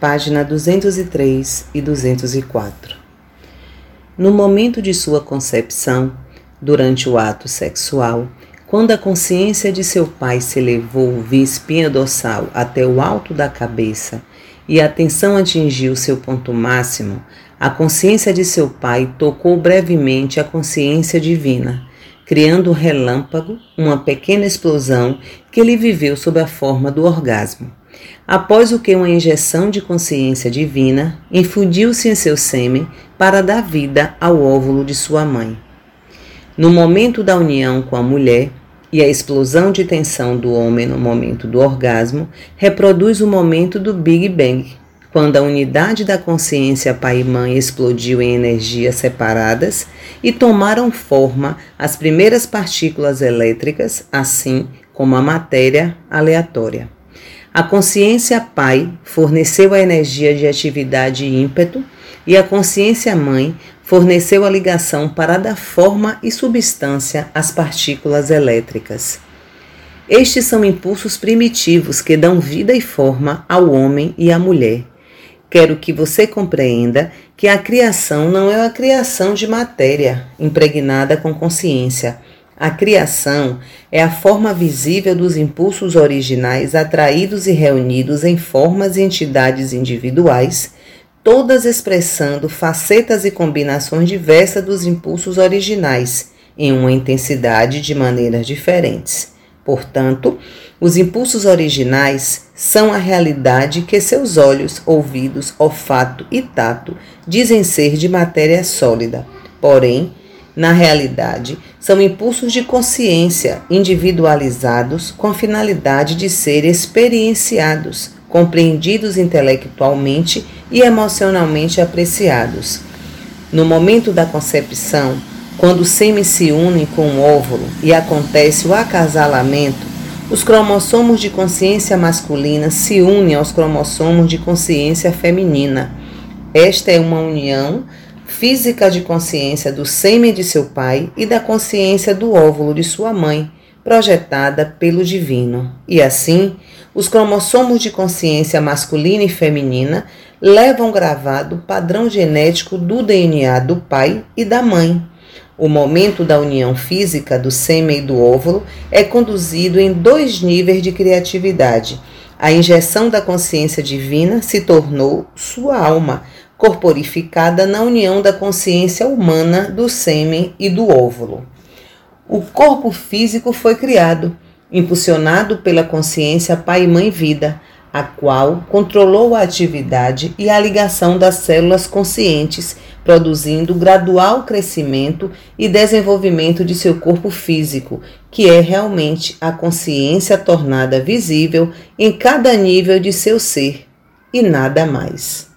página 203 e 204. No momento de sua concepção, durante o ato sexual, quando a consciência de seu pai se elevou via espinha dorsal até o alto da cabeça e a atenção atingiu seu ponto máximo, a consciência de seu pai tocou brevemente a consciência divina, criando um relâmpago, uma pequena explosão que ele viveu sob a forma do orgasmo. Após o que uma injeção de consciência divina infundiu-se em seu sêmen para dar vida ao óvulo de sua mãe. No momento da união com a mulher, e a explosão de tensão do homem no momento do orgasmo reproduz o momento do Big Bang, quando a unidade da consciência pai e mãe explodiu em energias separadas e tomaram forma as primeiras partículas elétricas, assim como a matéria aleatória. A consciência pai forneceu a energia de atividade e ímpeto, e a consciência mãe forneceu a ligação para dar forma e substância às partículas elétricas. Estes são impulsos primitivos que dão vida e forma ao homem e à mulher. Quero que você compreenda que a criação não é a criação de matéria impregnada com consciência. A criação é a forma visível dos impulsos originais atraídos e reunidos em formas e entidades individuais todas expressando facetas e combinações diversas dos impulsos originais, em uma intensidade de maneiras diferentes. Portanto, os impulsos originais são a realidade que seus olhos, ouvidos, olfato e tato dizem ser de matéria sólida. Porém, na realidade, são impulsos de consciência individualizados com a finalidade de ser experienciados, compreendidos intelectualmente e emocionalmente apreciados. No momento da concepção, quando o sêmen se une com o óvulo e acontece o acasalamento, os cromossomos de consciência masculina se unem aos cromossomos de consciência feminina. Esta é uma união física de consciência do sêmen de seu pai e da consciência do óvulo de sua mãe, projetada pelo divino. E assim, os cromossomos de consciência masculina e feminina levam gravado o padrão genético do DNA do pai e da mãe. O momento da união física do sêmen e do óvulo é conduzido em dois níveis de criatividade. A injeção da consciência divina se tornou sua alma, corporificada na união da consciência humana do sêmen e do óvulo. O corpo físico foi criado, impulsionado pela consciência Pai e Mãe Vida, a qual controlou a atividade e a ligação das células conscientes, produzindo gradual crescimento e desenvolvimento de seu corpo físico, que é realmente a consciência tornada visível em cada nível de seu ser, e nada mais.